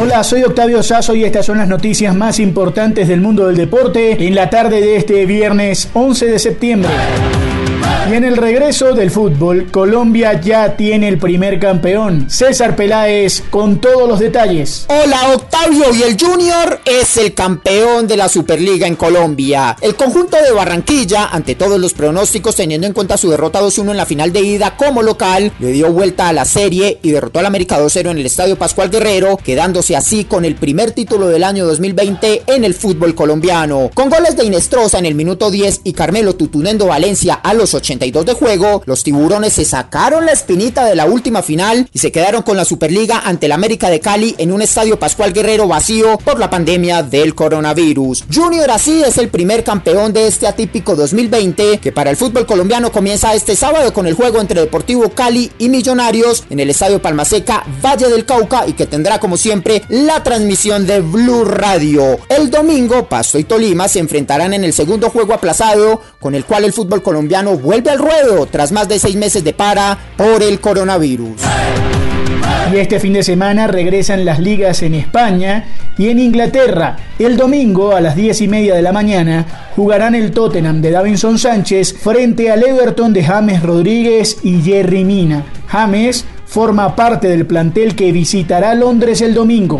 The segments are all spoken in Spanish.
Hola, soy Octavio Sazo y estas son las noticias más importantes del mundo del deporte en la tarde de este viernes 11 de septiembre. Y en el regreso del fútbol, Colombia ya tiene el primer campeón. César Peláez con todos los detalles. Hola Octavio y el Junior es el campeón de la Superliga en Colombia. El conjunto de Barranquilla, ante todos los pronósticos teniendo en cuenta su derrota 2-1 en la final de ida como local, le dio vuelta a la serie y derrotó al América 2-0 en el Estadio Pascual Guerrero, quedándose así con el primer título del año 2020 en el fútbol colombiano. Con goles de Inestrosa en el minuto 10 y Carmelo Tutunendo Valencia a los 80 de juego, los tiburones se sacaron la espinita de la última final y se quedaron con la Superliga ante el América de Cali en un estadio Pascual Guerrero vacío por la pandemia del coronavirus. Junior así es el primer campeón de este atípico 2020 que para el fútbol colombiano comienza este sábado con el juego entre Deportivo Cali y Millonarios en el estadio Palmaseca Valle del Cauca y que tendrá como siempre la transmisión de Blue Radio. El domingo Pasto y Tolima se enfrentarán en el segundo juego aplazado con el cual el fútbol colombiano vuelve al ruedo tras más de seis meses de para por el coronavirus. Y este fin de semana regresan las ligas en España y en Inglaterra. El domingo a las 10 y media de la mañana jugarán el Tottenham de Davinson Sánchez frente al Everton de James Rodríguez y Jerry Mina. James forma parte del plantel que visitará Londres el domingo.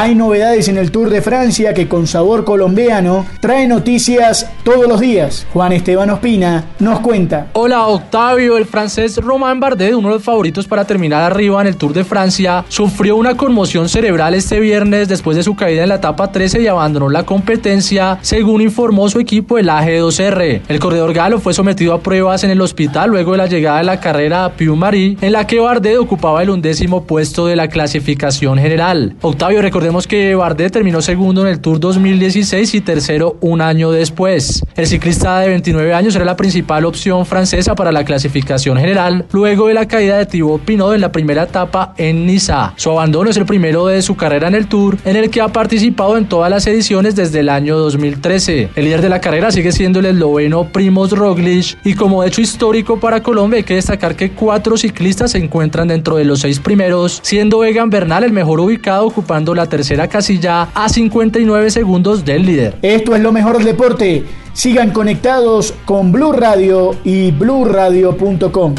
Hay novedades en el Tour de Francia que con sabor colombiano trae noticias todos los días. Juan Esteban Ospina nos cuenta. Hola Octavio, el francés Romain Bardet, uno de los favoritos para terminar arriba en el Tour de Francia, sufrió una conmoción cerebral este viernes después de su caída en la etapa 13 y abandonó la competencia, según informó su equipo el AG2R. El corredor galo fue sometido a pruebas en el hospital luego de la llegada de la carrera a Piu-Marie, en la que Bardet ocupaba el undécimo puesto de la clasificación general. Octavio, Recordemos que Bardet terminó segundo en el Tour 2016 y tercero un año después. El ciclista de 29 años era la principal opción francesa para la clasificación general, luego de la caída de Thibaut Pinot en la primera etapa en Niza. Su abandono es el primero de su carrera en el Tour, en el que ha participado en todas las ediciones desde el año 2013. El líder de la carrera sigue siendo el esloveno Primoz Roglic y como hecho histórico para Colombia hay que destacar que cuatro ciclistas se encuentran dentro de los seis primeros, siendo Egan Bernal el mejor ubicado ocupando la tercera casilla a 59 segundos del líder. Esto es lo mejor del deporte. Sigan conectados con Blue Radio y bluradio.com.